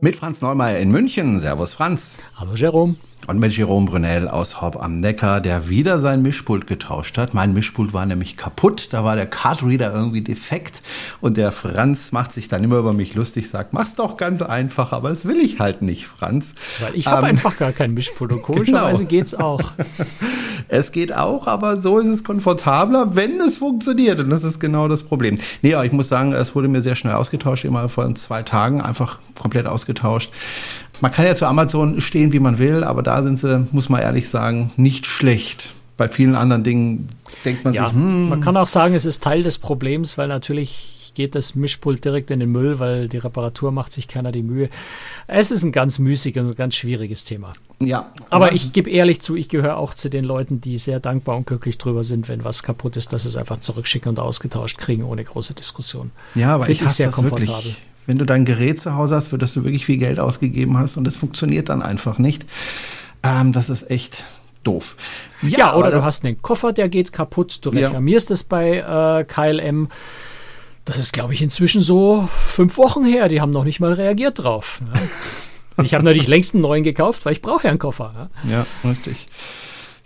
Mit Franz Neumeier in München. Servus Franz. Hallo Jerome. Und mit Jerome Brunel aus Hopp am Neckar, der wieder sein Mischpult getauscht hat. Mein Mischpult war nämlich kaputt, da war der Cardreader irgendwie defekt. Und der Franz macht sich dann immer über mich lustig, sagt, mach's doch ganz einfach, aber das will ich halt nicht, Franz. Weil ich habe ähm, einfach gar kein Mischpult und komischerweise genau. geht's auch. es geht auch, aber so ist es komfortabler, wenn es funktioniert. Und das ist genau das Problem. Nee, aber ich muss sagen, es wurde mir sehr schnell ausgetauscht, immer vor zwei Tagen einfach komplett ausgetauscht. Man kann ja zu Amazon stehen, wie man will, aber da sind sie, muss man ehrlich sagen, nicht schlecht. Bei vielen anderen Dingen denkt man ja, sich, hm. Man kann auch sagen, es ist Teil des Problems, weil natürlich geht das Mischpult direkt in den Müll, weil die Reparatur macht sich keiner die Mühe. Es ist ein ganz müßiges und ganz schwieriges Thema. Ja. Aber ich gebe ehrlich zu, ich gehöre auch zu den Leuten, die sehr dankbar und glücklich drüber sind, wenn was kaputt ist, dass sie es einfach zurückschicken und ausgetauscht kriegen ohne große Diskussion. Ja, aber Find ich, ich sehr komfortabel. Wirklich wenn du dein Gerät zu Hause hast, für das du wirklich viel Geld ausgegeben hast und es funktioniert dann einfach nicht. Ähm, das ist echt doof. Ja, ja oder du hast einen Koffer, der geht kaputt, du reklamierst ja. es bei äh, KLM. Das ist, glaube ich, inzwischen so fünf Wochen her. Die haben noch nicht mal reagiert drauf. Ja. Ich habe natürlich längst einen neuen gekauft, weil ich brauche ja einen Koffer. Ja, richtig.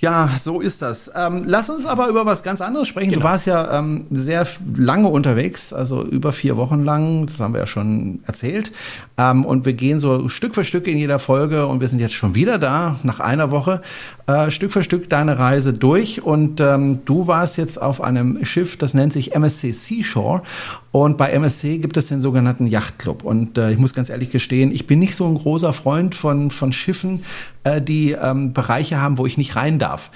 Ja, so ist das. Ähm, lass uns aber über was ganz anderes sprechen. Genau. Du warst ja ähm, sehr lange unterwegs, also über vier Wochen lang, das haben wir ja schon erzählt. Ähm, und wir gehen so Stück für Stück in jeder Folge und wir sind jetzt schon wieder da, nach einer Woche, äh, Stück für Stück deine Reise durch. Und ähm, du warst jetzt auf einem Schiff, das nennt sich MSC Seashore. Und bei MSC gibt es den sogenannten Yachtclub. Und äh, ich muss ganz ehrlich gestehen, ich bin nicht so ein großer Freund von, von Schiffen, äh, die ähm, Bereiche haben, wo ich nicht rein darf.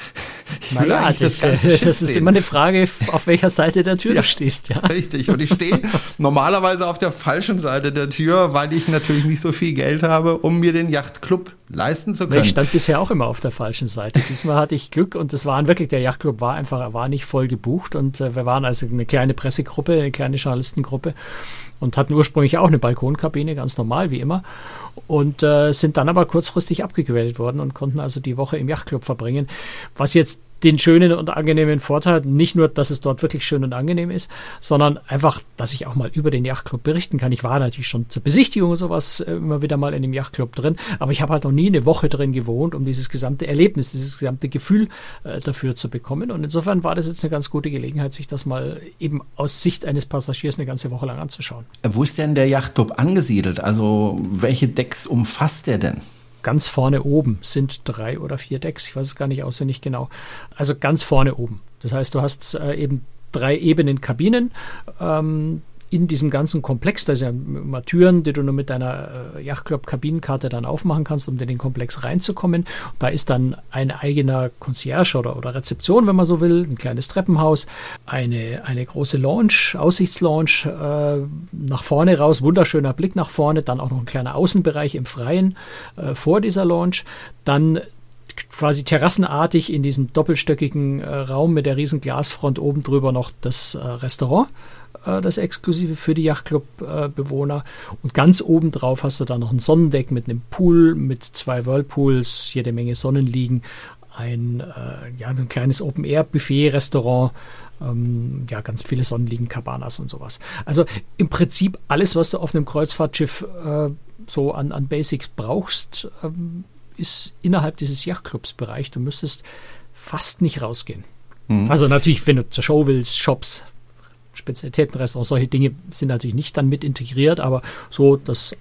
Ich will naja, das, das, das ist sehen. immer eine Frage, auf welcher Seite der Tür ja, du stehst. Ja. Richtig. Und ich stehe normalerweise auf der falschen Seite der Tür, weil ich natürlich nicht so viel Geld habe, um mir den Yachtclub leisten zu können. Ich stand bisher auch immer auf der falschen Seite. Diesmal hatte ich Glück und das waren wirklich, der Yachtclub war einfach, war nicht voll gebucht und äh, wir waren also eine kleine Pressegruppe, eine kleine Journalistengruppe und hatten ursprünglich auch eine Balkonkabine, ganz normal wie immer und äh, sind dann aber kurzfristig abgegradet worden und konnten also die Woche im Yachtclub verbringen, was jetzt den schönen und angenehmen Vorteil, nicht nur, dass es dort wirklich schön und angenehm ist, sondern einfach, dass ich auch mal über den Yachtclub berichten kann. Ich war natürlich schon zur Besichtigung und sowas äh, immer wieder mal in dem Yachtclub drin, aber ich habe halt noch nie eine Woche drin gewohnt, um dieses gesamte Erlebnis, dieses gesamte Gefühl äh, dafür zu bekommen. Und insofern war das jetzt eine ganz gute Gelegenheit, sich das mal eben aus Sicht eines Passagiers eine ganze Woche lang anzuschauen. Wo ist denn der Yachtclub angesiedelt? Also welche Decks umfasst der denn? ganz vorne oben sind drei oder vier Decks. Ich weiß es gar nicht auswendig genau. Also ganz vorne oben. Das heißt, du hast äh, eben drei Ebenen Kabinen. Ähm, in diesem ganzen Komplex, da sind ja immer Türen, die du nur mit deiner äh, Yachtclub-Kabinenkarte dann aufmachen kannst, um in den Komplex reinzukommen. Da ist dann ein eigener Concierge oder, oder Rezeption, wenn man so will, ein kleines Treppenhaus, eine, eine große Lounge, Aussichtslounge äh, nach vorne raus, wunderschöner Blick nach vorne, dann auch noch ein kleiner Außenbereich im Freien äh, vor dieser Lounge, dann quasi terrassenartig in diesem doppelstöckigen äh, Raum mit der riesen Glasfront oben drüber noch das äh, Restaurant das Exklusive für die Yachtclub-Bewohner. Und ganz oben drauf hast du dann noch ein Sonnendeck mit einem Pool, mit zwei Whirlpools, jede Menge Sonnenliegen, ein, äh, ja, ein kleines Open-Air-Buffet-Restaurant, ähm, ja, ganz viele Sonnenliegen, Cabanas und sowas. Also im Prinzip alles, was du auf einem Kreuzfahrtschiff äh, so an, an Basics brauchst, ähm, ist innerhalb dieses Yachtclubs-Bereich. Du müsstest fast nicht rausgehen. Mhm. Also natürlich, wenn du zur Show willst, Shops, Spezialitätenrestaurants, solche Dinge sind natürlich nicht dann mit integriert, aber so das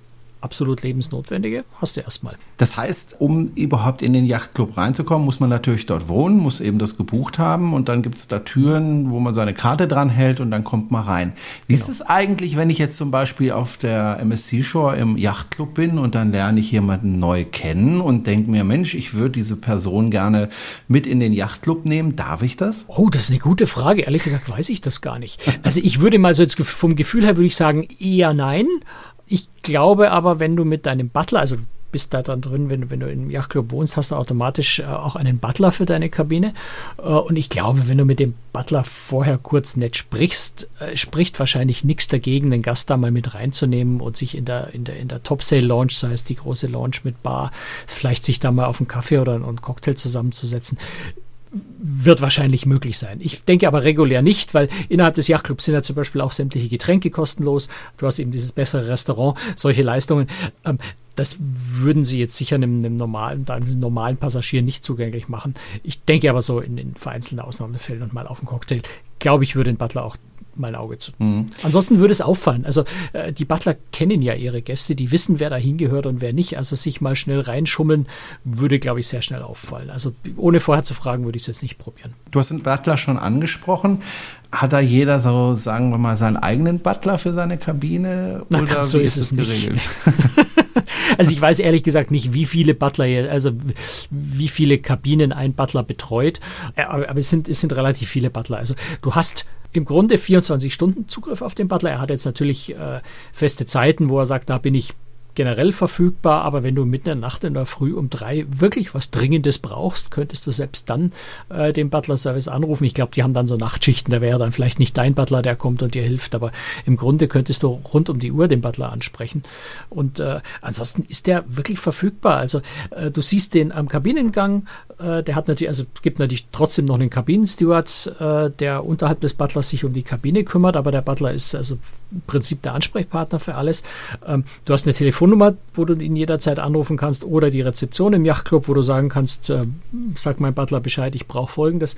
absolut lebensnotwendige hast du erstmal. Das heißt, um überhaupt in den Yachtclub reinzukommen, muss man natürlich dort wohnen, muss eben das gebucht haben und dann gibt es da Türen, wo man seine Karte dran hält und dann kommt man rein. Wie genau. ist es eigentlich, wenn ich jetzt zum Beispiel auf der MSC Shore im Yachtclub bin und dann lerne ich jemanden neu kennen und denke mir, Mensch, ich würde diese Person gerne mit in den Yachtclub nehmen. Darf ich das? Oh, das ist eine gute Frage. Ehrlich gesagt weiß ich das gar nicht. Also ich würde mal so jetzt vom Gefühl her würde ich sagen eher nein. Ich glaube aber, wenn du mit deinem Butler, also bist da dann drin, wenn, wenn du im Yachtclub wohnst, hast du automatisch äh, auch einen Butler für deine Kabine. Äh, und ich glaube, wenn du mit dem Butler vorher kurz nett sprichst, äh, spricht wahrscheinlich nichts dagegen, den Gast da mal mit reinzunehmen und sich in der, in der, in der Top Sale Lounge, sei es die große Lounge mit Bar, vielleicht sich da mal auf einen Kaffee oder einen Cocktail zusammenzusetzen wird wahrscheinlich möglich sein. Ich denke aber regulär nicht, weil innerhalb des Yachtclubs sind ja zum Beispiel auch sämtliche Getränke kostenlos. Du hast eben dieses bessere Restaurant, solche Leistungen. Ähm, das würden sie jetzt sicher einem, einem, normalen, einem normalen Passagier nicht zugänglich machen. Ich denke aber so in, in vereinzelten Ausnahmefällen und mal auf einen Cocktail, glaube ich, würde ein Butler auch mal ein Auge zu. Mhm. Ansonsten würde es auffallen. Also äh, die Butler kennen ja ihre Gäste, die wissen, wer da hingehört und wer nicht. Also sich mal schnell reinschummeln, würde, glaube ich, sehr schnell auffallen. Also ohne vorher zu fragen, würde ich es jetzt nicht probieren. Du hast den Butler schon angesprochen. Hat da jeder so, sagen wir mal, seinen eigenen Butler für seine Kabine? Na, oder so ist es geregelt? also ich weiß ehrlich gesagt nicht, wie viele Butler, also wie viele Kabinen ein Butler betreut, äh, aber es sind, es sind relativ viele Butler. Also du hast im Grunde 24 Stunden Zugriff auf den Butler. Er hat jetzt natürlich äh, feste Zeiten, wo er sagt, da bin ich generell verfügbar, aber wenn du mitten in der Nacht in der Früh um drei wirklich was Dringendes brauchst, könntest du selbst dann äh, den Butler-Service anrufen. Ich glaube, die haben dann so Nachtschichten, da wäre dann vielleicht nicht dein Butler, der kommt und dir hilft, aber im Grunde könntest du rund um die Uhr den Butler ansprechen. Und äh, ansonsten ist der wirklich verfügbar. Also äh, du siehst den am Kabinengang, äh, der hat natürlich, also gibt natürlich trotzdem noch einen Kabinensteward, äh, der unterhalb des Butlers sich um die Kabine kümmert, aber der Butler ist also im Prinzip der Ansprechpartner für alles. Ähm, du hast eine Telefon Telefonnummer, wo du ihn jederzeit anrufen kannst, oder die Rezeption im Yachtclub, wo du sagen kannst, äh, sag mein Butler Bescheid, ich brauche folgendes.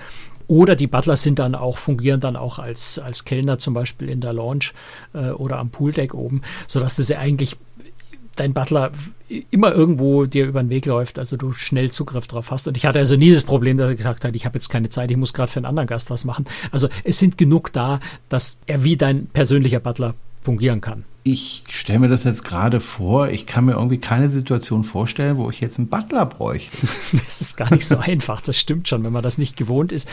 Oder die Butler sind dann auch, fungieren dann auch als, als Kellner zum Beispiel in der Lounge äh, oder am Pooldeck oben, sodass du sie eigentlich dein Butler immer irgendwo dir über den Weg läuft, also du schnell Zugriff drauf hast. Und ich hatte also nie das Problem, dass er gesagt hat, ich habe jetzt keine Zeit, ich muss gerade für einen anderen Gast was machen. Also es sind genug da, dass er wie dein persönlicher Butler fungieren kann ich stelle mir das jetzt gerade vor, ich kann mir irgendwie keine Situation vorstellen, wo ich jetzt einen Butler bräuchte. Das ist gar nicht so einfach, das stimmt schon, wenn man das nicht gewohnt ist.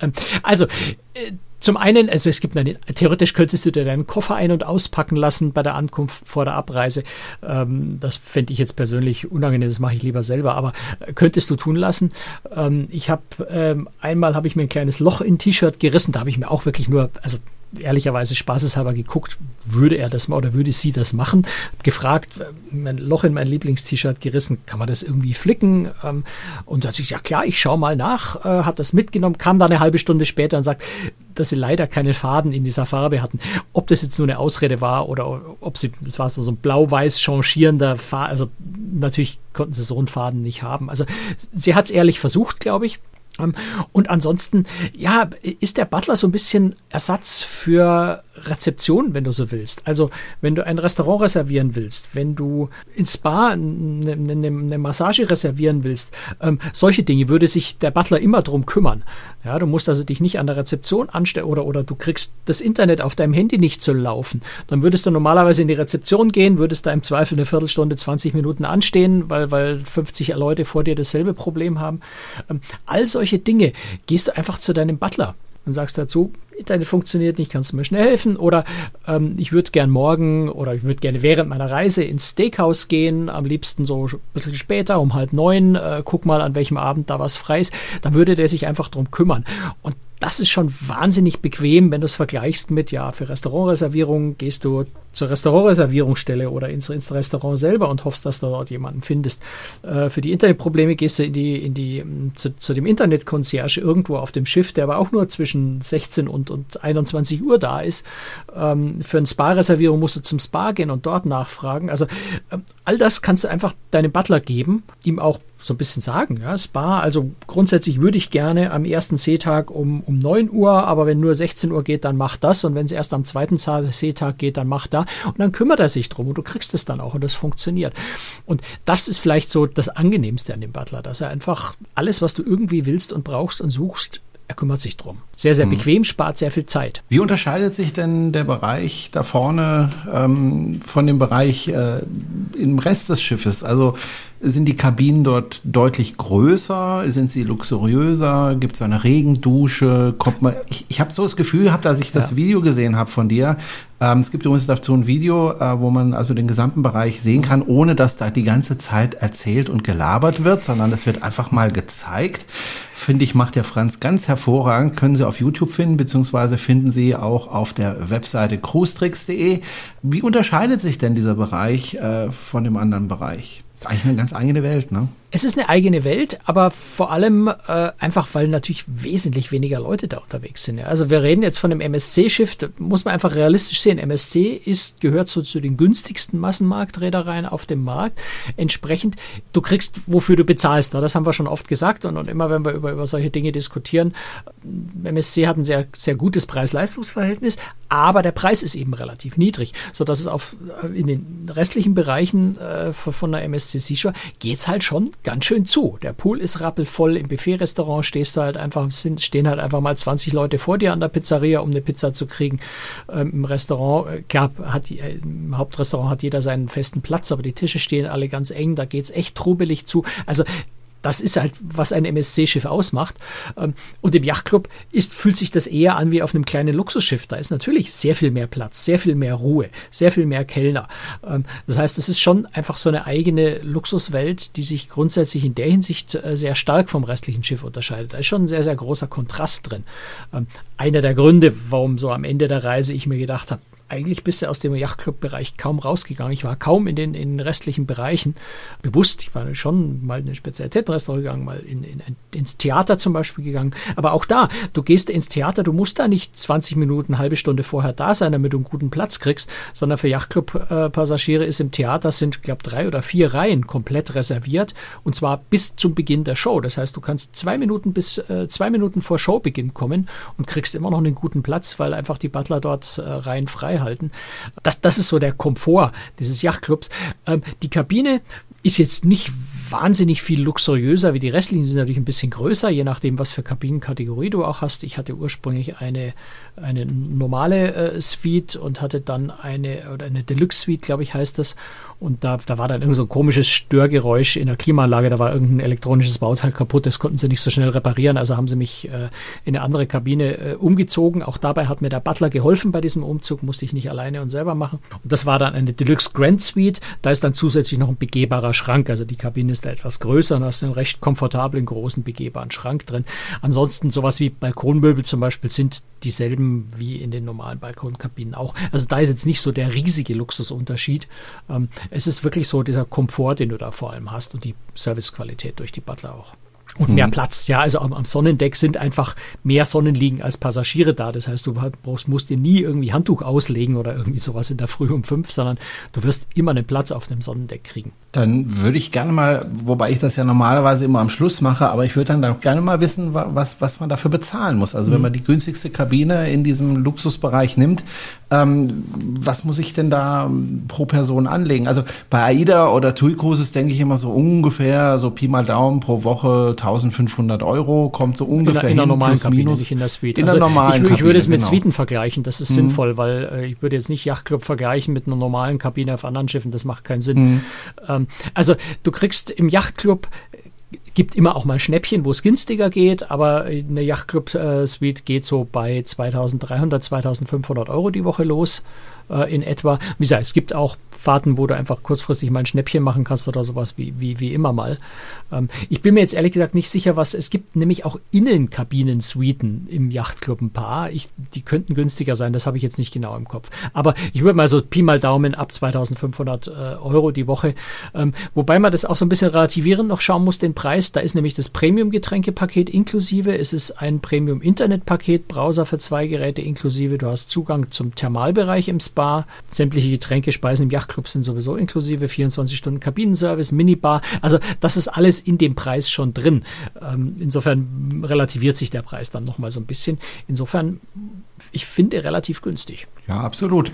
Ähm, also, äh, zum einen, also es gibt eine, theoretisch könntest du dir deinen Koffer ein- und auspacken lassen bei der Ankunft vor der Abreise. Ähm, das fände ich jetzt persönlich unangenehm, das mache ich lieber selber, aber äh, könntest du tun lassen. Ähm, ich habe einmal habe ich mir ein kleines Loch in T-Shirt gerissen, da habe ich mir auch wirklich nur, also ehrlicherweise spaßeshalber geguckt, würde er das mal oder würde sie das machen. Gefragt, mein Loch in mein Lieblingst-T-Shirt gerissen, kann man das irgendwie flicken? Ähm, und da hat sich ja klar, ich schaue mal nach, äh, hat das mitgenommen, kam dann eine halbe Stunde später und sagt, dass sie leider keine Faden in dieser Farbe hatten. Ob das jetzt nur eine Ausrede war oder ob sie, das war so ein blau-weiß changierender Faden, also natürlich konnten sie so einen Faden nicht haben. Also sie hat es ehrlich versucht, glaube ich. Ähm, und ansonsten, ja, ist der Butler so ein bisschen Ersatz für Rezeption, wenn du so willst. Also, wenn du ein Restaurant reservieren willst, wenn du ins Spa eine, eine, eine Massage reservieren willst, ähm, solche Dinge würde sich der Butler immer drum kümmern. Ja, du musst also dich nicht an der Rezeption anstellen oder, oder du kriegst das Internet auf deinem Handy nicht zu laufen. Dann würdest du normalerweise in die Rezeption gehen, würdest da im Zweifel eine Viertelstunde, 20 Minuten anstehen, weil, weil 50 Leute vor dir dasselbe Problem haben. Ähm, all solche Dinge gehst du einfach zu deinem Butler und sagst dazu, Internet funktioniert nicht, kannst du mir schnell helfen? Oder ähm, ich würde gern morgen oder ich würde gerne während meiner Reise ins Steakhouse gehen, am liebsten so ein bisschen später, um halb neun, äh, guck mal, an welchem Abend da was frei ist. Da würde der sich einfach drum kümmern. Und das ist schon wahnsinnig bequem, wenn du es vergleichst mit, ja, für Restaurantreservierungen gehst du zur Restaurantreservierungsstelle oder ins, ins Restaurant selber und hoffst, dass du dort jemanden findest. Äh, für die Internetprobleme gehst du in die, in die, zu, zu dem Internetkonzerge irgendwo auf dem Schiff, der aber auch nur zwischen 16 und, und 21 Uhr da ist. Ähm, für eine Spa-Reservierung musst du zum Spa gehen und dort nachfragen. Also äh, all das kannst du einfach deinem Butler geben, ihm auch so ein bisschen sagen. Ja, Spa, also grundsätzlich würde ich gerne am ersten Seetag um, um 9 Uhr, aber wenn nur 16 Uhr geht, dann mach das. Und wenn es erst am zweiten Seetag geht, dann mach Und dann kümmert er sich drum und du kriegst es dann auch und das funktioniert. Und das ist vielleicht so das Angenehmste an dem Butler, dass er einfach alles, was du irgendwie willst und brauchst und suchst, er kümmert sich drum. Sehr, sehr mhm. bequem, spart sehr viel Zeit. Wie unterscheidet sich denn der Bereich da vorne ähm, von dem Bereich äh, im Rest des Schiffes? Also sind die Kabinen dort deutlich größer? Sind sie luxuriöser? Gibt es eine Regendusche? Kommt man, ich ich habe so das Gefühl gehabt, als ich das ja. Video gesehen habe von dir. Ähm, es gibt übrigens dazu ein Video, äh, wo man also den gesamten Bereich sehen kann, ohne dass da die ganze Zeit erzählt und gelabert wird, sondern es wird einfach mal gezeigt. Finde ich, macht der Franz ganz hervorragend. Können Sie auf YouTube finden, beziehungsweise finden Sie auch auf der Webseite cruestricks.de. Wie unterscheidet sich denn dieser Bereich äh, von dem anderen Bereich? Ist eigentlich eine ganz eigene Welt, ne? Es ist eine eigene Welt, aber vor allem äh, einfach, weil natürlich wesentlich weniger Leute da unterwegs sind. Ja. Also wir reden jetzt von einem MSC-Schiff, muss man einfach realistisch sehen. MSC ist, gehört so zu den günstigsten Massenmarktreedereien auf dem Markt. Entsprechend, du kriegst, wofür du bezahlst. Ne? Das haben wir schon oft gesagt und, und immer, wenn wir über, über solche Dinge diskutieren, MSC hat ein sehr, sehr gutes Preis-Leistungs-Verhältnis, aber der Preis ist eben relativ niedrig, sodass es auf, in den restlichen Bereichen äh, von der MSC Seashore geht's halt schon ganz schön zu. Der Pool ist rappelvoll, im Buffet-Restaurant stehst du halt einfach, stehen halt einfach mal 20 Leute vor dir an der Pizzeria, um eine Pizza zu kriegen. Ähm, Im Restaurant, äh, klar, hat, äh, im Hauptrestaurant hat jeder seinen festen Platz, aber die Tische stehen alle ganz eng, da geht's echt trubelig zu. Also das ist halt, was ein MSC-Schiff ausmacht. Ähm, und im Yachtclub ist, fühlt sich das eher an wie auf einem kleinen Luxusschiff. Da ist natürlich sehr viel mehr Platz, sehr viel mehr Ruhe, sehr viel mehr Kellner. Ähm, das heißt, es ist schon einfach so eine eigene Luxuswelt, die sich grundsätzlich in der Hinsicht äh, sehr stark vom restlichen Schiff unterscheidet. Da ist schon ein sehr, sehr großer Kontrast drin. Ähm, einer der Gründe, warum so am Ende der Reise ich mir gedacht habe, eigentlich bist du aus dem Yachtclub-Bereich kaum rausgegangen. Ich war kaum in den, in den restlichen Bereichen bewusst. Ich war schon mal in ein Spezialitätenrestaurant gegangen, mal in, in, ins Theater zum Beispiel gegangen. Aber auch da, du gehst ins Theater, du musst da nicht 20 Minuten, halbe Stunde vorher da sein, damit du einen guten Platz kriegst, sondern für Yachtclub-Passagiere ist im Theater sind, glaube drei oder vier Reihen komplett reserviert und zwar bis zum Beginn der Show. Das heißt, du kannst zwei Minuten bis äh, zwei Minuten vor Showbeginn kommen und kriegst immer noch einen guten Platz, weil einfach die Butler dort äh, Reihen frei halten. Das, das ist so der Komfort dieses Yachtclubs. Ähm, die Kabine ist jetzt nicht wahnsinnig viel luxuriöser wie die restlichen, sind natürlich ein bisschen größer, je nachdem, was für Kabinenkategorie du auch hast. Ich hatte ursprünglich eine, eine normale äh, Suite und hatte dann eine, oder eine Deluxe Suite, glaube ich, heißt das. Und da, da war dann irgend so ein komisches Störgeräusch in der Klimaanlage, da war irgendein elektronisches Bauteil kaputt, das konnten sie nicht so schnell reparieren, also haben sie mich äh, in eine andere Kabine äh, umgezogen. Auch dabei hat mir der Butler geholfen bei diesem Umzug, musste ich nicht alleine und selber machen. Und das war dann eine Deluxe Grand Suite, da ist dann zusätzlich noch ein begehbarer Schrank, also die Kabine ist da etwas größer und hast einen recht komfortablen, großen, begehbaren Schrank drin. Ansonsten sowas wie Balkonmöbel zum Beispiel sind dieselben wie in den normalen Balkonkabinen auch. Also da ist jetzt nicht so der riesige Luxusunterschied. Ähm, es ist wirklich so dieser Komfort, den du da vor allem hast und die Servicequalität durch die Butler auch. Und mehr mhm. Platz, ja, also am, am, Sonnendeck sind einfach mehr Sonnenliegen als Passagiere da. Das heißt, du brauchst, musst dir nie irgendwie Handtuch auslegen oder irgendwie sowas in der Früh um fünf, sondern du wirst immer einen Platz auf dem Sonnendeck kriegen. Dann würde ich gerne mal, wobei ich das ja normalerweise immer am Schluss mache, aber ich würde dann auch gerne mal wissen, was, was man dafür bezahlen muss. Also mhm. wenn man die günstigste Kabine in diesem Luxusbereich nimmt, ähm, was muss ich denn da pro Person anlegen? Also bei AIDA oder TUI Cruises denke ich immer so ungefähr, so Pi mal Daumen pro Woche 1500 Euro, kommt so ungefähr in, in der normalen Kabine, minus, nicht in der Suite. In also der normalen ich, Kabine, ich würde es mit genau. Suiten vergleichen, das ist mhm. sinnvoll, weil äh, ich würde jetzt nicht Yachtclub vergleichen mit einer normalen Kabine auf anderen Schiffen, das macht keinen Sinn. Mhm. Ähm, also du kriegst im Yachtclub gibt immer auch mal Schnäppchen, wo es günstiger geht, aber eine Yachtclub-Suite äh, geht so bei 2300, 2500 Euro die Woche los äh, in etwa. Wie gesagt, es gibt auch Fahrten, wo du einfach kurzfristig mal ein Schnäppchen machen kannst oder sowas wie, wie, wie immer mal. Ähm, ich bin mir jetzt ehrlich gesagt nicht sicher, was es gibt, nämlich auch Innenkabinen-Suiten im Yachtclub ein paar. Ich, die könnten günstiger sein, das habe ich jetzt nicht genau im Kopf. Aber ich würde mal so Pi mal Daumen ab 2500 äh, Euro die Woche. Ähm, wobei man das auch so ein bisschen relativieren noch schauen muss, den Preis. Da ist nämlich das Premium-Getränkepaket inklusive. Es ist ein Premium-Internet-Paket, Browser für zwei Geräte inklusive. Du hast Zugang zum Thermalbereich im Spa. Sämtliche Getränke, Speisen im Yachtclub sind sowieso inklusive. 24 Stunden Kabinenservice, Minibar. Also das ist alles in dem Preis schon drin. Ähm, insofern relativiert sich der Preis dann nochmal so ein bisschen. Insofern, ich finde relativ günstig. Ja, absolut.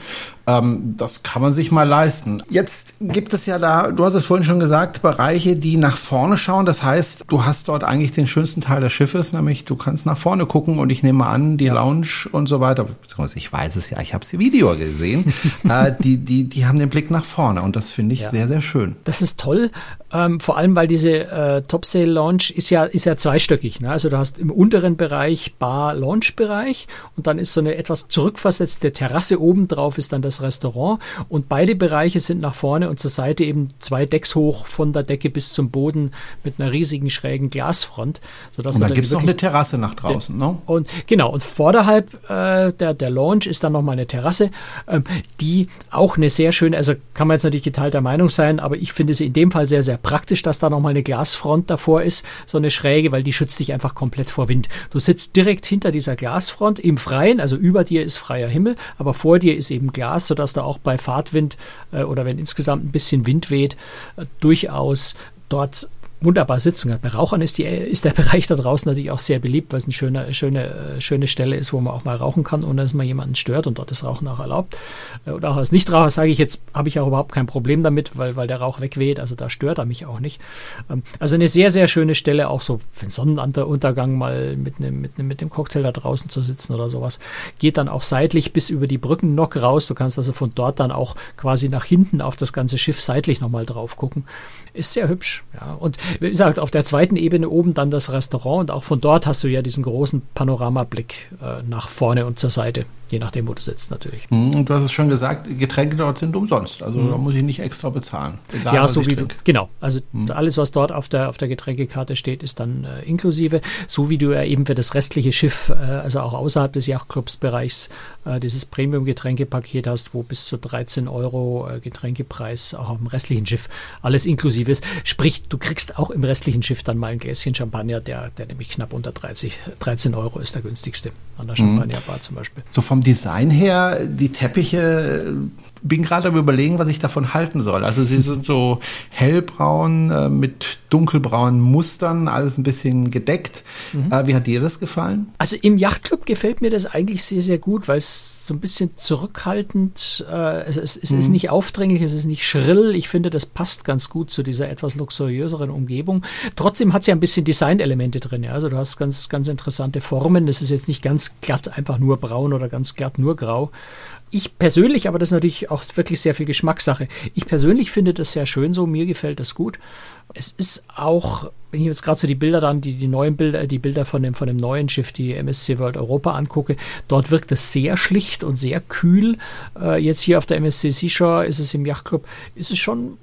Ähm, das kann man sich mal leisten. Jetzt gibt es ja da, du hast es vorhin schon gesagt, Bereiche, die nach vorne schauen. Das heißt, du hast dort eigentlich den schönsten Teil des Schiffes, nämlich du kannst nach vorne gucken und ich nehme an, die. Lounge und so weiter, beziehungsweise ich weiß es ja, ich habe es im Video gesehen, äh, die, die, die haben den Blick nach vorne und das finde ich ja. sehr, sehr schön. Das ist toll, ähm, vor allem weil diese äh, Topsail Lounge ist ja, ist ja zweistöckig. Ne? Also du hast im unteren Bereich Bar-Lounge-Bereich und dann ist so eine etwas zurückversetzte Terrasse oben drauf ist dann das Restaurant und beide Bereiche sind nach vorne und zur Seite eben zwei Decks hoch von der Decke bis zum Boden mit einer riesigen schrägen Glasfront. Sodass und dann gibt es noch eine Terrasse nach draußen, ne? Und genau, und vorderhalb äh, der, der Lounge ist dann nochmal eine Terrasse. Ähm, die auch eine sehr schöne, also kann man jetzt natürlich geteilter Meinung sein, aber ich finde sie in dem Fall sehr, sehr praktisch, dass da nochmal eine Glasfront davor ist, so eine schräge, weil die schützt dich einfach komplett vor Wind. Du sitzt direkt hinter dieser Glasfront im Freien, also über dir ist freier Himmel, aber vor dir ist eben Glas, sodass da auch bei Fahrtwind äh, oder wenn insgesamt ein bisschen Wind weht, äh, durchaus dort wunderbar sitzen Bei Rauchern ist, die, ist der Bereich da draußen natürlich auch sehr beliebt, weil es eine schöne, schöne, schöne Stelle ist, wo man auch mal rauchen kann, ohne dass man jemanden stört und dort ist Rauchen auch erlaubt. Äh, und auch als Nichtraucher sage ich jetzt, habe ich auch überhaupt kein Problem damit, weil, weil der Rauch wegweht, also da stört er mich auch nicht. Ähm, also eine sehr, sehr schöne Stelle, auch so für den Sonnenuntergang mal mit, einem, mit, einem, mit dem Cocktail da draußen zu sitzen oder sowas. Geht dann auch seitlich bis über die Brücken noch raus. Du kannst also von dort dann auch quasi nach hinten auf das ganze Schiff seitlich nochmal drauf gucken. Ist sehr hübsch. Ja. Und wie gesagt, auf der zweiten Ebene oben dann das Restaurant und auch von dort hast du ja diesen großen Panoramablick äh, nach vorne und zur Seite. Je nachdem, wo du sitzt, natürlich. Mhm, und du hast es schon gesagt, Getränke dort sind umsonst. Also mhm. da muss ich nicht extra bezahlen. Egal, ja, so wie du. Genau. Also mhm. alles, was dort auf der, auf der Getränkekarte steht, ist dann äh, inklusive. So wie du ja eben für das restliche Schiff, äh, also auch außerhalb des Yachtclubs-Bereichs, äh, dieses Premium-Getränkepaket hast, wo bis zu 13 Euro äh, Getränkepreis auch auf dem restlichen Schiff alles inklusive ist. Sprich, du kriegst auch im restlichen Schiff dann mal ein Gläschen Champagner, der, der nämlich knapp unter 30, 13 Euro ist der günstigste an der mhm. Champagnerbar zum Beispiel. So vom Design her, die Teppiche bin gerade am überlegen, was ich davon halten soll. Also sie sind so hellbraun äh, mit dunkelbraunen Mustern, alles ein bisschen gedeckt. Mhm. Äh, wie hat dir das gefallen? Also im Yachtclub gefällt mir das eigentlich sehr, sehr gut, weil es so ein bisschen zurückhaltend, äh, es, es, es mhm. ist nicht aufdringlich, es ist nicht schrill. Ich finde, das passt ganz gut zu dieser etwas luxuriöseren Umgebung. Trotzdem hat es ja ein bisschen Designelemente drin. Ja? Also du hast ganz, ganz interessante Formen. Das ist jetzt nicht ganz glatt, einfach nur braun oder ganz glatt nur grau ich persönlich, aber das ist natürlich auch wirklich sehr viel Geschmackssache. Ich persönlich finde das sehr schön so, mir gefällt das gut. Es ist auch, wenn ich jetzt gerade so die Bilder dann, die, die neuen Bilder, die Bilder von dem, von dem neuen Schiff, die MSC World Europa angucke, dort wirkt es sehr schlicht und sehr kühl. Äh, jetzt hier auf der MSC Seashore ist es im Yachtclub, ist es schon,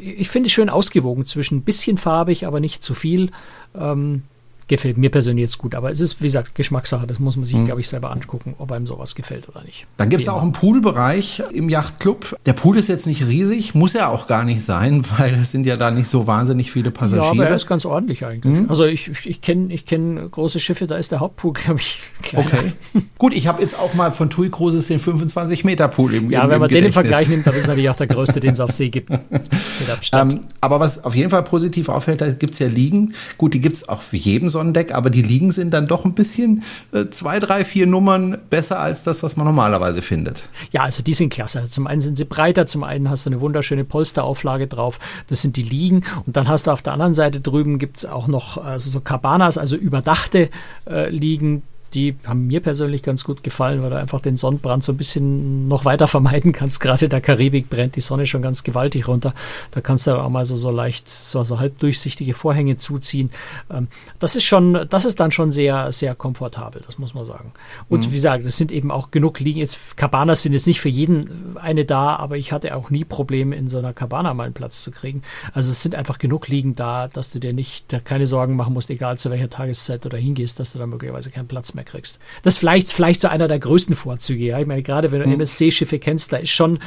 ich finde es schön ausgewogen zwischen ein bisschen farbig, aber nicht zu viel. Ähm, gefällt mir persönlich jetzt gut. Aber es ist, wie gesagt, Geschmackssache. Das muss man sich, mhm. glaube ich, selber angucken, ob einem sowas gefällt oder nicht. Dann gibt es auch einen Poolbereich im Yachtclub. Der Pool ist jetzt nicht riesig, muss er auch gar nicht sein, weil es sind ja da nicht so wahnsinnig viele Passagiere. Ja, aber er ist ganz ordentlich eigentlich. Mhm. Also ich, ich kenne ich kenn große Schiffe, da ist der Hauptpool, glaube ich, kleiner. Okay. Gut, ich habe jetzt auch mal von TUI Cruises den 25 Meter Pool im Ja, im, wenn man den im Vergleich nimmt, dann ist natürlich auch der größte, den es auf See gibt. Mit Abstand. Ähm, aber was auf jeden Fall positiv auffällt, da gibt es ja Liegen. Gut, die gibt es auf jedem Sonnendeck, aber die Liegen sind dann doch ein bisschen äh, zwei, drei, vier Nummern besser als das, was man normalerweise findet. Ja, also die sind klasse. Zum einen sind sie breiter, zum einen hast du eine wunderschöne Polsterauflage drauf. Das sind die Liegen. Und dann hast du auf der anderen Seite drüben gibt es auch noch also so Cabanas, also überdachte äh, Liegen die haben mir persönlich ganz gut gefallen, weil du einfach den Sonnenbrand so ein bisschen noch weiter vermeiden kannst. Gerade in der Karibik brennt die Sonne schon ganz gewaltig runter. Da kannst du auch mal so, so leicht, so, so halb durchsichtige Vorhänge zuziehen. Ähm, das ist schon, das ist dann schon sehr, sehr komfortabel, das muss man sagen. Und mhm. wie gesagt, es sind eben auch genug Liegen. Jetzt, Cabanas sind jetzt nicht für jeden eine da, aber ich hatte auch nie Probleme, in so einer Cabana mal einen Platz zu kriegen. Also es sind einfach genug Liegen da, dass du dir nicht keine Sorgen machen musst, egal zu welcher Tageszeit du da hingehst, dass du da möglicherweise keinen Platz mehr mehr kriegst. Das ist vielleicht, vielleicht so einer der größten Vorzüge. Ja? Ich meine, gerade wenn du mhm. MSC-Schiffe kennst, da ist schon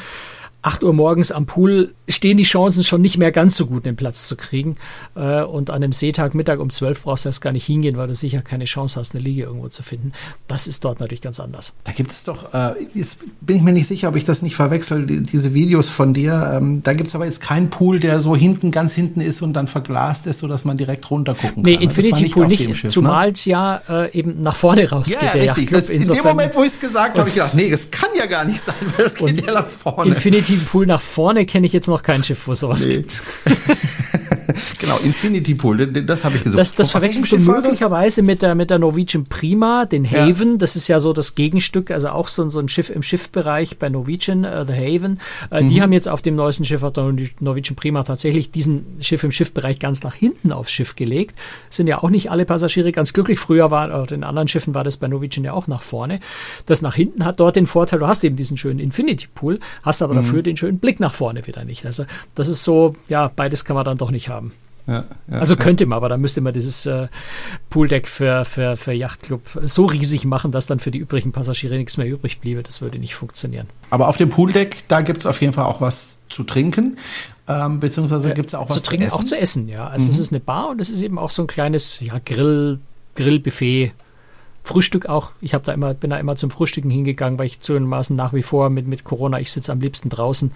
8 Uhr morgens am Pool stehen die Chancen schon nicht mehr ganz so gut, einen Platz zu kriegen. Äh, und an einem Seetag Mittag um 12 brauchst du erst gar nicht hingehen, weil du sicher keine Chance hast, eine Liege irgendwo zu finden. Das ist dort natürlich ganz anders. Da gibt es doch, äh, jetzt bin ich mir nicht sicher, ob ich das nicht verwechsel, die, diese Videos von dir. Ähm, da gibt es aber jetzt keinen Pool, der so hinten, ganz hinten ist und dann verglast ist, sodass man direkt runter gucken nee, kann. Nee, Infinity nicht Pool nicht, Schiff, zumal ne? es ja äh, eben nach vorne rausgeht. Ja, ja richtig. Das, in dem Moment, wo ich es gesagt habe, habe ich gedacht, nee, das kann ja gar nicht sein, weil es geht ja nach vorne. Infinity Pool nach vorne vorne kenne ich jetzt noch kein Schiff, wo es sowas nee. gibt. genau, Infinity Pool, das habe ich gesucht. Das, das verwechselst du möglicherweise mit der, mit der Norwegian Prima, den Haven. Ja. Das ist ja so das Gegenstück, also auch so, so ein Schiff im Schiffbereich bei Norwegian, uh, The Haven. Uh, mhm. Die haben jetzt auf dem neuesten Schiff, auf der Norwegian Prima, tatsächlich diesen Schiff im Schiffbereich ganz nach hinten aufs Schiff gelegt. Sind ja auch nicht alle Passagiere ganz glücklich. Früher war, oder in anderen Schiffen war das bei Norwegian ja auch nach vorne. Das nach hinten hat dort den Vorteil, du hast eben diesen schönen Infinity Pool, hast aber mhm. dafür den schönen Blick nach vorne wieder nicht. Also das ist so, ja, beides kann man dann doch nicht haben. Ja, ja, also könnte man, aber dann müsste man dieses äh, Pooldeck für, für, für Yachtclub so riesig machen, dass dann für die übrigen Passagiere nichts mehr übrig bliebe. Das würde nicht funktionieren. Aber auf dem Pooldeck, da gibt es auf jeden Fall auch was zu trinken, ähm, beziehungsweise gibt es auch was zu trinken, zu essen? auch zu essen, ja. Also mhm. es ist eine Bar und es ist eben auch so ein kleines ja, Grill, Grillbuffet Frühstück auch. Ich habe da immer, bin da immer zum Frühstücken hingegangen, weil ich zugegebenermaßen nach wie vor mit, mit Corona, ich sitze am liebsten draußen,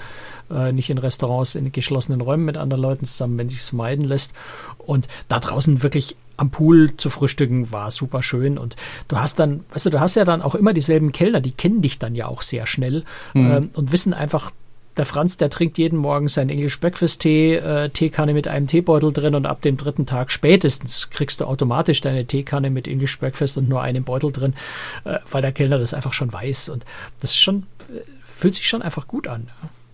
äh, nicht in Restaurants, in geschlossenen Räumen mit anderen Leuten zusammen, wenn sich es meiden lässt. Und da draußen wirklich am Pool zu frühstücken war super schön und du hast dann, weißt du, du hast ja dann auch immer dieselben Kellner, die kennen dich dann ja auch sehr schnell mhm. ähm, und wissen einfach, der Franz, der trinkt jeden Morgen seinen English Breakfast Tee, äh, Teekanne mit einem Teebeutel drin und ab dem dritten Tag spätestens kriegst du automatisch deine Teekanne mit English Breakfast und nur einem Beutel drin, äh, weil der Kellner das einfach schon weiß und das ist schon, äh, fühlt sich schon einfach gut an.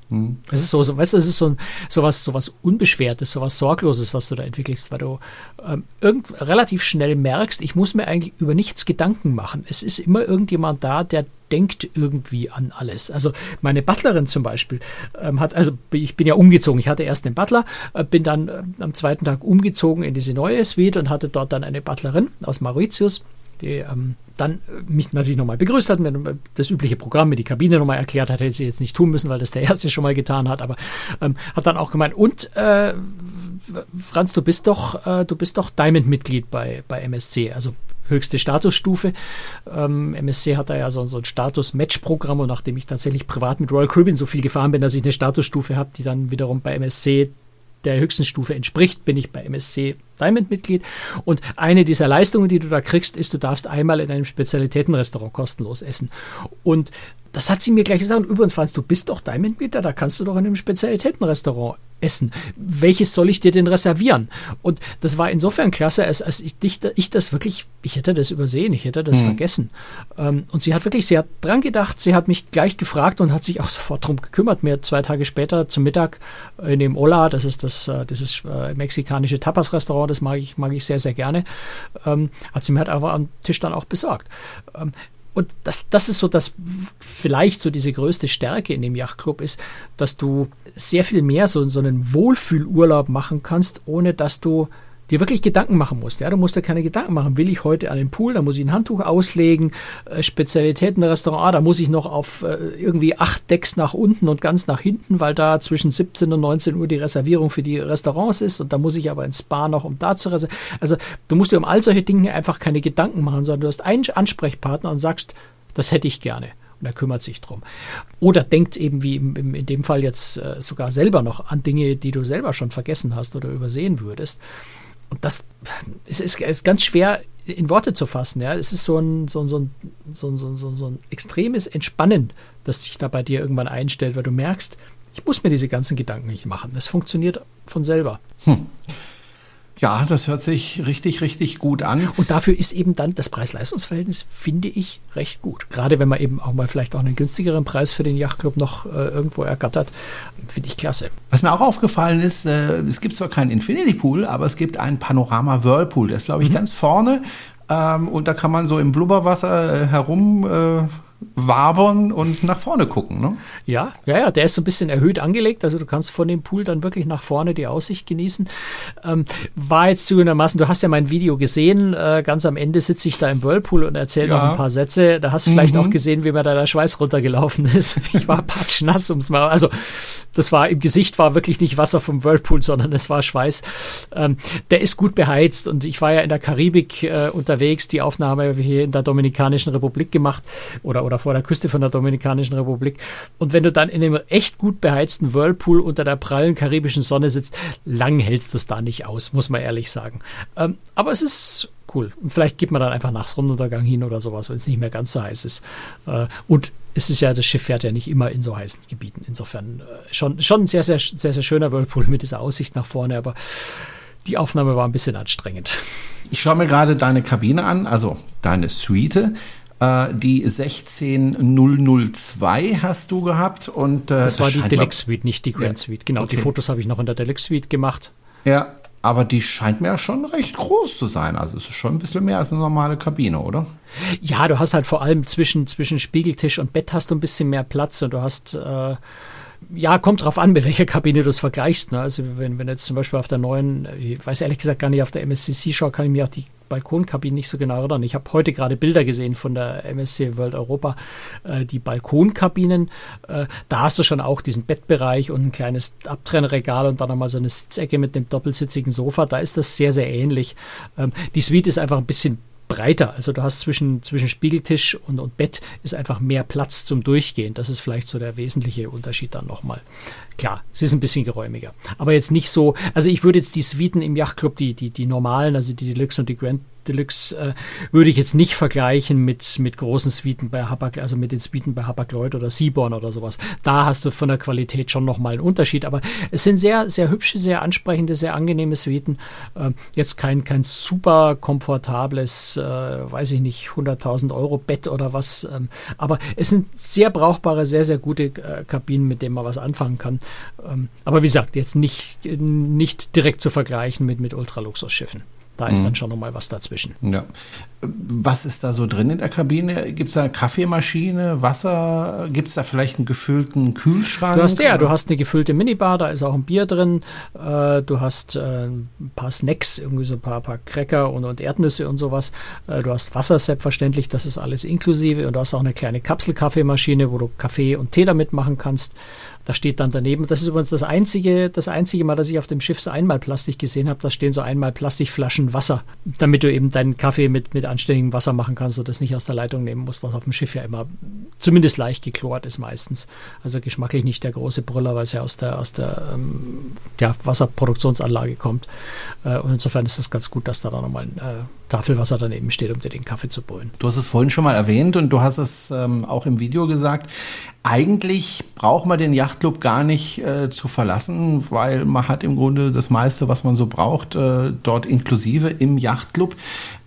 Hm. Es ist so, so, weißt du, es ist so, ein, so was, so was Unbeschwertes, so was Sorgloses, was du da entwickelst, weil du ähm, irgend, relativ schnell merkst, ich muss mir eigentlich über nichts Gedanken machen. Es ist immer irgendjemand da, der denkt irgendwie an alles. Also meine Butlerin zum Beispiel ähm, hat, also ich bin ja umgezogen. Ich hatte erst einen Butler, äh, bin dann äh, am zweiten Tag umgezogen in diese neue Suite und hatte dort dann eine Butlerin aus Mauritius, die ähm, dann äh, mich natürlich nochmal begrüßt hat, mir das übliche Programm, mir die Kabine nochmal erklärt hat, hätte sie jetzt nicht tun müssen, weil das der Erste schon mal getan hat, aber ähm, hat dann auch gemeint, und äh, Franz, du bist doch, äh, du bist doch Diamond-Mitglied bei, bei MSC, also höchste Statusstufe. Ähm, MSC hat da ja so, so ein Status-Match-Programm und nachdem ich tatsächlich privat mit Royal Caribbean so viel gefahren bin, dass ich eine Statusstufe habe, die dann wiederum bei MSC der höchsten Stufe entspricht, bin ich bei MSC Diamond-Mitglied. Und eine dieser Leistungen, die du da kriegst, ist, du darfst einmal in einem Spezialitätenrestaurant kostenlos essen. Und das hat sie mir gleich gesagt. Übrigens, Franz, du bist doch Diamond-Mitglied, da kannst du doch in einem Spezialitätenrestaurant essen. Welches soll ich dir denn reservieren? Und das war insofern klasse, als, als ich, ich, das wirklich, ich hätte das übersehen, ich hätte das hm. vergessen. Ähm, und sie hat wirklich, sie hat dran gedacht, sie hat mich gleich gefragt und hat sich auch sofort darum gekümmert. Mir zwei Tage später zum Mittag in dem Ola, das ist das, äh, das ist äh, mexikanische Tapas-Restaurant, das mag ich, mag ich sehr, sehr gerne, ähm, hat sie mir halt einfach am Tisch dann auch besorgt. Ähm, und das, das ist so das, vielleicht so diese größte Stärke in dem Yachtclub ist, dass du sehr viel mehr so, so einen Wohlfühlurlaub machen kannst, ohne dass du dir wirklich Gedanken machen musst. Ja, du musst dir keine Gedanken machen. Will ich heute an den Pool, da muss ich ein Handtuch auslegen, äh, Spezialitätenrestaurant, ah, da muss ich noch auf äh, irgendwie acht Decks nach unten und ganz nach hinten, weil da zwischen 17 und 19 Uhr die Reservierung für die Restaurants ist und da muss ich aber ins Spa noch, um da zu reservieren. Also du musst dir um all solche Dinge einfach keine Gedanken machen, sondern du hast einen Ansprechpartner und sagst, das hätte ich gerne und er kümmert sich drum. Oder denkt eben wie im, in dem Fall jetzt äh, sogar selber noch an Dinge, die du selber schon vergessen hast oder übersehen würdest. Und das es ist, ist ganz schwer in Worte zu fassen. Ja, es ist so ein, so, ein, so, ein, so, ein, so, ein, so ein extremes Entspannen, das sich da bei dir irgendwann einstellt, weil du merkst, ich muss mir diese ganzen Gedanken nicht machen. Das funktioniert von selber. Hm. Ja, das hört sich richtig, richtig gut an. Und dafür ist eben dann das Preis-Leistungs-Verhältnis, finde ich, recht gut. Gerade wenn man eben auch mal vielleicht auch einen günstigeren Preis für den Yachtclub noch äh, irgendwo ergattert, finde ich klasse. Was mir auch aufgefallen ist, äh, es gibt zwar keinen Infinity Pool, aber es gibt einen Panorama Whirlpool. Der ist, glaube ich, mhm. ganz vorne. Ähm, und da kann man so im Blubberwasser äh, herum äh, wabern und nach vorne gucken. Ne? Ja, ja, ja, der ist so ein bisschen erhöht angelegt. Also du kannst von dem Pool dann wirklich nach vorne die Aussicht genießen. Ähm, war jetzt zugegebenermaßen, du hast ja mein Video gesehen. Äh, ganz am Ende sitze ich da im Whirlpool und erzähle ja. noch ein paar Sätze. Da hast du vielleicht mhm. auch gesehen, wie mir da der Schweiß runtergelaufen ist. Ich war patschnass ums Mal. Also das war im Gesicht war wirklich nicht Wasser vom Whirlpool, sondern es war Schweiß. Ähm, der ist gut beheizt und ich war ja in der Karibik äh, unterwegs. Die Aufnahme hier in der Dominikanischen Republik gemacht oder oder vor der Küste von der Dominikanischen Republik. Und wenn du dann in einem echt gut beheizten Whirlpool unter der prallen karibischen Sonne sitzt, lang hältst du es da nicht aus, muss man ehrlich sagen. Ähm, aber es ist cool. Und vielleicht geht man dann einfach nach Sonnenuntergang hin oder sowas, wenn es nicht mehr ganz so heiß ist. Äh, und es ist ja, das Schiff fährt ja nicht immer in so heißen Gebieten. Insofern äh, schon, schon ein sehr, sehr, sehr, sehr schöner Whirlpool mit dieser Aussicht nach vorne, aber die Aufnahme war ein bisschen anstrengend. Ich schaue mir gerade deine Kabine an, also deine Suite. Äh, die 16002 hast du gehabt und äh, das, das war die Deluxe Suite, nicht die Grand ja. Suite. Genau, okay. die Fotos habe ich noch in der Deluxe Suite gemacht. Ja, aber die scheint mir ja schon recht groß zu sein. Also es ist schon ein bisschen mehr als eine normale Kabine, oder? Ja, du hast halt vor allem zwischen, zwischen Spiegeltisch und Bett hast du ein bisschen mehr Platz und du hast äh, Ja, kommt drauf an, mit welcher Kabine du es vergleichst. Ne? Also wenn, wenn jetzt zum Beispiel auf der neuen, ich weiß ehrlich gesagt gar nicht, auf der MSCC-Show kann ich mir auch die Balkonkabinen nicht so genau erinnern. Ich habe heute gerade Bilder gesehen von der MSC World Europa, äh, die Balkonkabinen. Äh, da hast du schon auch diesen Bettbereich und ein kleines Abtrennregal und dann nochmal so eine Sitzecke mit dem doppelsitzigen Sofa. Da ist das sehr, sehr ähnlich. Ähm, die Suite ist einfach ein bisschen breiter. Also du hast zwischen, zwischen Spiegeltisch und, und Bett ist einfach mehr Platz zum Durchgehen. Das ist vielleicht so der wesentliche Unterschied dann nochmal. Klar, es ist ein bisschen geräumiger. Aber jetzt nicht so, also ich würde jetzt die Suiten im Yachtclub, die, die, die normalen, also die Deluxe und die Grand Deluxe äh, würde ich jetzt nicht vergleichen mit, mit großen Suiten bei Hapag, also mit den Suiten bei Hapag-Lloyd oder Seaborn oder sowas. Da hast du von der Qualität schon nochmal einen Unterschied, aber es sind sehr, sehr hübsche, sehr ansprechende, sehr angenehme Suiten. Äh, jetzt kein, kein super komfortables, äh, weiß ich nicht, 100.000 Euro Bett oder was, ähm, aber es sind sehr brauchbare, sehr, sehr gute äh, Kabinen, mit denen man was anfangen kann. Ähm, aber wie gesagt, jetzt nicht, nicht direkt zu vergleichen mit, mit Ultraluxusschiffen. Da ist mhm. dann schon nochmal was dazwischen. Ja. Was ist da so drin in der Kabine? Gibt es da eine Kaffeemaschine, Wasser? Gibt es da vielleicht einen gefüllten Kühlschrank? Du hast ja, du hast eine gefüllte Minibar, da ist auch ein Bier drin. Äh, du hast äh, ein paar Snacks, irgendwie so ein paar, paar Cracker und, und Erdnüsse und sowas. Äh, du hast Wasser selbstverständlich, das ist alles inklusive. Und du hast auch eine kleine Kapselkaffeemaschine, wo du Kaffee und Tee damit machen kannst. Da steht dann daneben, das ist übrigens das einzige, das einzige Mal, dass ich auf dem Schiff so einmal Plastik gesehen habe, da stehen so einmal Plastikflaschen Wasser, damit du eben deinen Kaffee mit, mit anständigem Wasser machen kannst und das nicht aus der Leitung nehmen musst, was auf dem Schiff ja immer zumindest leicht geklort ist meistens. Also geschmacklich nicht der große Brüller, weil es ja aus der, aus der ähm, ja, Wasserproduktionsanlage kommt. Äh, und insofern ist das ganz gut, dass da dann nochmal ein äh, Tafelwasser daneben steht, um dir den Kaffee zu brühen. Du hast es vorhin schon mal erwähnt und du hast es ähm, auch im Video gesagt. Eigentlich braucht man den Yachtclub gar nicht äh, zu verlassen, weil man hat im Grunde das meiste, was man so braucht, äh, dort inklusive im Yachtclub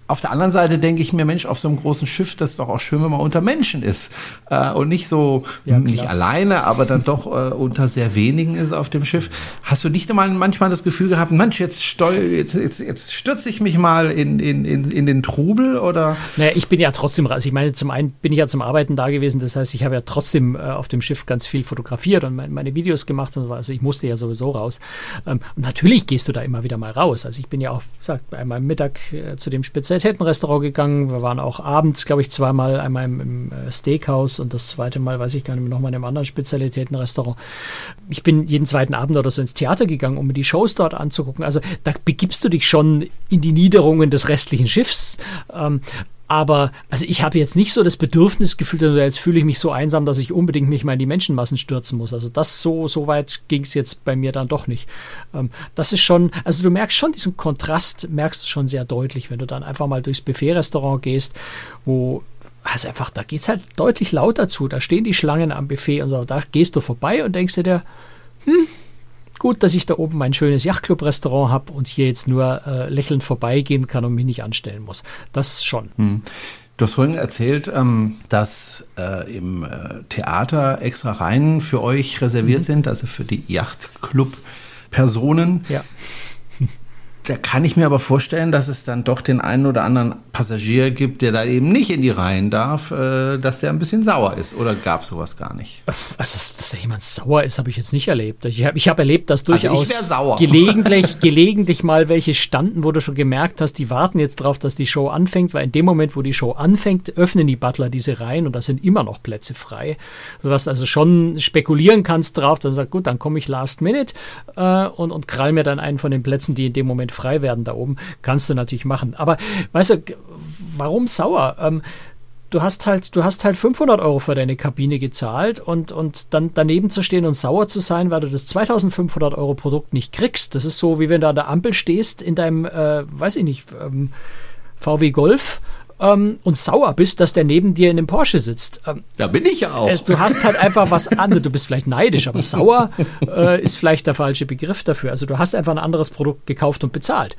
auf der anderen Seite denke ich mir, Mensch, auf so einem großen Schiff, das ist doch auch schön, wenn man unter Menschen ist äh, und nicht so, ja, nicht alleine, aber dann doch äh, unter sehr wenigen ist auf dem Schiff. Hast du nicht mal manchmal das Gefühl gehabt, Mensch, jetzt, steu jetzt, jetzt, jetzt stürze ich mich mal in, in, in, in den Trubel oder? Naja, ich bin ja trotzdem, also ich meine, zum einen bin ich ja zum Arbeiten da gewesen, das heißt, ich habe ja trotzdem äh, auf dem Schiff ganz viel fotografiert und meine Videos gemacht und so, also ich musste ja sowieso raus. Ähm, und natürlich gehst du da immer wieder mal raus. Also ich bin ja auch, sagt, einmal Mittag äh, zu dem Speziellen Spezialitätenrestaurant gegangen. Wir waren auch abends, glaube ich, zweimal, einmal im, im, äh, Steakhouse und das zweite Mal, weiß ich gar nicht mehr, nochmal in einem anderen Spezialitätenrestaurant. Ich bin jeden zweiten Abend oder so ins Theater gegangen, um mir die Shows dort anzugucken. Also da begibst du dich schon in die Niederungen des restlichen Schiffs. Ähm, aber also ich habe jetzt nicht so das Bedürfnis gefühlt, also jetzt fühle ich mich so einsam, dass ich unbedingt mich mal in die Menschenmassen stürzen muss. Also das so, so weit ging es jetzt bei mir dann doch nicht. Ähm, das ist schon, also du merkst schon diesen Kontrast, merkst du schon sehr deutlich, wenn du dann einfach mal durchs Buffet-Restaurant gehst, wo also einfach, da geht es halt deutlich lauter zu. Da stehen die Schlangen am Buffet und so. Da gehst du vorbei und denkst dir, hm, Gut, dass ich da oben mein schönes Yachtclub-Restaurant habe und hier jetzt nur äh, lächelnd vorbeigehen kann und mich nicht anstellen muss. Das schon. Hm. Du hast vorhin erzählt, ähm, dass äh, im äh, Theater extra Reihen für euch reserviert mhm. sind, also für die Yachtclub-Personen. Ja. Da kann ich mir aber vorstellen, dass es dann doch den einen oder anderen Passagier gibt, der da eben nicht in die Reihen darf, äh, dass der ein bisschen sauer ist. Oder gab es sowas gar nicht? Also, dass da jemand sauer ist, habe ich jetzt nicht erlebt. Ich habe ich hab erlebt, dass also durchaus also gelegentlich, gelegentlich mal welche standen, wo du schon gemerkt hast, die warten jetzt drauf, dass die Show anfängt, weil in dem Moment, wo die Show anfängt, öffnen die Butler diese Reihen und da sind immer noch Plätze frei. Sodass du also schon spekulieren kannst drauf, dann sagst gut, dann komme ich last minute äh, und, und krall mir dann einen von den Plätzen, die in dem Moment frei werden da oben, kannst du natürlich machen. Aber weißt du, warum sauer? Ähm, du hast halt, du hast halt 500 Euro für deine Kabine gezahlt und, und dann daneben zu stehen und sauer zu sein, weil du das 2500 Euro Produkt nicht kriegst. Das ist so, wie wenn du an der Ampel stehst in deinem, äh, weiß ich nicht, ähm, VW Golf ähm, und sauer bist, dass der neben dir in dem Porsche sitzt. Ähm, da bin ich ja auch. Es, du hast halt einfach was anderes. Du bist vielleicht neidisch, aber sauer äh, ist vielleicht der falsche Begriff dafür. Also du hast einfach ein anderes Produkt gekauft und bezahlt.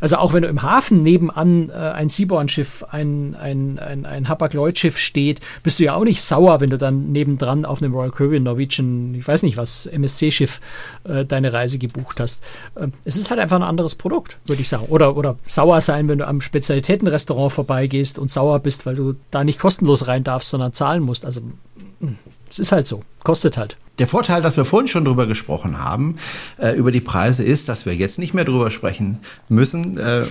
Also auch wenn du im Hafen nebenan äh, ein Seaborn-Schiff, ein, ein, ein, ein Hapag-Lloyd-Schiff steht, bist du ja auch nicht sauer, wenn du dann nebendran auf einem Royal Caribbean, Norwegian, ich weiß nicht was, MSC-Schiff äh, deine Reise gebucht hast. Ähm, es ist halt einfach ein anderes Produkt, würde ich sagen. Oder, oder sauer sein, wenn du am Spezialitätenrestaurant vorbeigehst gehst und sauer bist, weil du da nicht kostenlos rein darfst, sondern zahlen musst. Also hm, es ist halt so, kostet halt. Der Vorteil, dass wir vorhin schon drüber gesprochen haben, äh, über die Preise, ist, dass wir jetzt nicht mehr drüber sprechen müssen. Äh,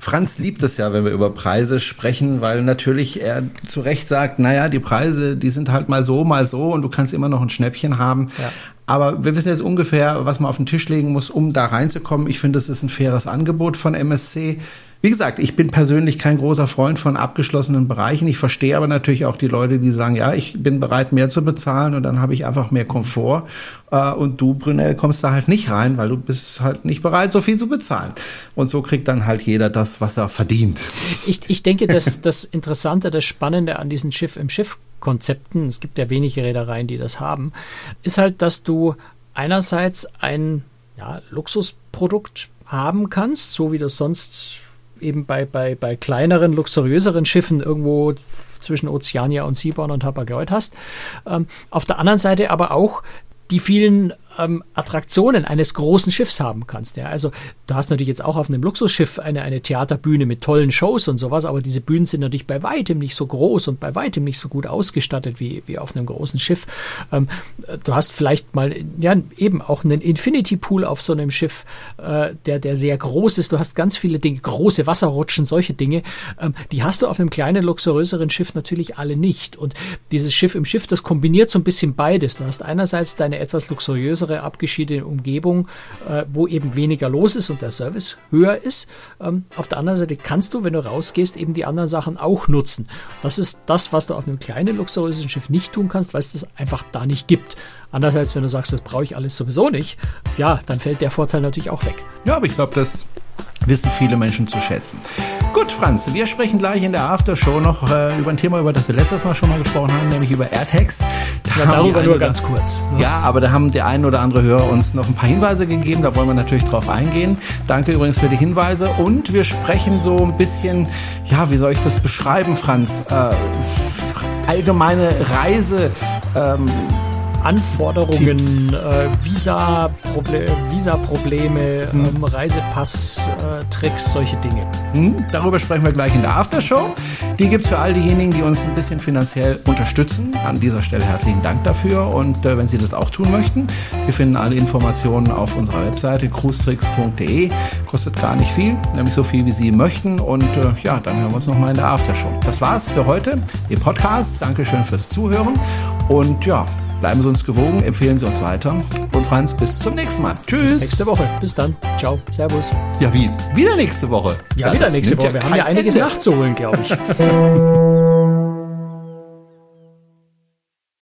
Franz liebt es ja, wenn wir über Preise sprechen, weil natürlich er zu Recht sagt, naja, die Preise, die sind halt mal so, mal so und du kannst immer noch ein Schnäppchen haben. Ja. Aber wir wissen jetzt ungefähr, was man auf den Tisch legen muss, um da reinzukommen. Ich finde, es ist ein faires Angebot von MSC. Wie gesagt, ich bin persönlich kein großer Freund von abgeschlossenen Bereichen. Ich verstehe aber natürlich auch die Leute, die sagen, ja, ich bin bereit, mehr zu bezahlen und dann habe ich einfach mehr Komfort. Äh, und du, Brunel, kommst da halt nicht rein, weil du bist halt nicht bereit, so viel zu bezahlen. Und so kriegt dann halt jeder das, was er verdient. Ich, ich denke, dass das Interessante, das Spannende an diesen Schiff im Schiff Konzepten, es gibt ja wenige Reedereien, die das haben, ist halt, dass du einerseits ein ja, Luxusprodukt haben kannst, so wie das sonst eben bei, bei, bei kleineren, luxuriöseren Schiffen irgendwo zwischen Ozeania und Seaborn und Hapag-Lloyd hast. Ähm, auf der anderen Seite aber auch die vielen ähm, Attraktionen eines großen Schiffs haben kannst. Ja? Also du hast natürlich jetzt auch auf einem Luxusschiff eine, eine Theaterbühne mit tollen Shows und sowas, aber diese Bühnen sind natürlich bei weitem nicht so groß und bei weitem nicht so gut ausgestattet wie, wie auf einem großen Schiff. Ähm, du hast vielleicht mal, ja, eben auch einen Infinity Pool auf so einem Schiff, äh, der, der sehr groß ist. Du hast ganz viele Dinge, große Wasserrutschen, solche Dinge. Ähm, die hast du auf einem kleinen, luxuriöseren Schiff natürlich alle nicht. Und dieses Schiff im Schiff, das kombiniert so ein bisschen beides. Du hast einerseits deine etwas luxuriöse größere, abgeschiedene Umgebung, äh, wo eben weniger los ist und der Service höher ist. Ähm, auf der anderen Seite kannst du, wenn du rausgehst, eben die anderen Sachen auch nutzen. Das ist das, was du auf einem kleinen luxuriösen Schiff nicht tun kannst, weil es das einfach da nicht gibt. Andererseits, wenn du sagst, das brauche ich alles sowieso nicht, ja, dann fällt der Vorteil natürlich auch weg. Ja, aber ich glaube, das wissen viele Menschen zu schätzen. Gut, Franz, wir sprechen gleich in der Aftershow noch äh, über ein Thema, über das wir letztes Mal schon mal gesprochen haben, nämlich über AirTags. Ja, darüber nur ganz kurz. Ne? Ja, aber da haben der ein oder andere Hörer uns noch ein paar Hinweise gegeben, da wollen wir natürlich drauf eingehen. Danke übrigens für die Hinweise und wir sprechen so ein bisschen, ja, wie soll ich das beschreiben, Franz? Äh, allgemeine Reise. Ähm, Anforderungen, äh, Visa-Probleme, Visa hm. ähm, Reisepass-Tricks, solche Dinge. Hm, darüber sprechen wir gleich in der Aftershow. Die gibt es für all diejenigen, die uns ein bisschen finanziell unterstützen. An dieser Stelle herzlichen Dank dafür. Und äh, wenn Sie das auch tun möchten, Sie finden alle Informationen auf unserer Webseite cruestricks.de. Kostet gar nicht viel, nämlich so viel, wie Sie möchten. Und äh, ja, dann hören wir uns nochmal in der Aftershow. Das war's für heute im Podcast. Dankeschön fürs Zuhören. Und ja, Bleiben Sie uns gewogen, empfehlen Sie uns weiter. Und Franz, bis zum nächsten Mal. Tschüss. Bis nächste Woche. Bis dann. Ciao. Servus. Ja, wie? Wieder nächste Woche. Ja, ja wieder nächste Woche. Wir haben ja einiges Ende. nachzuholen, glaube ich.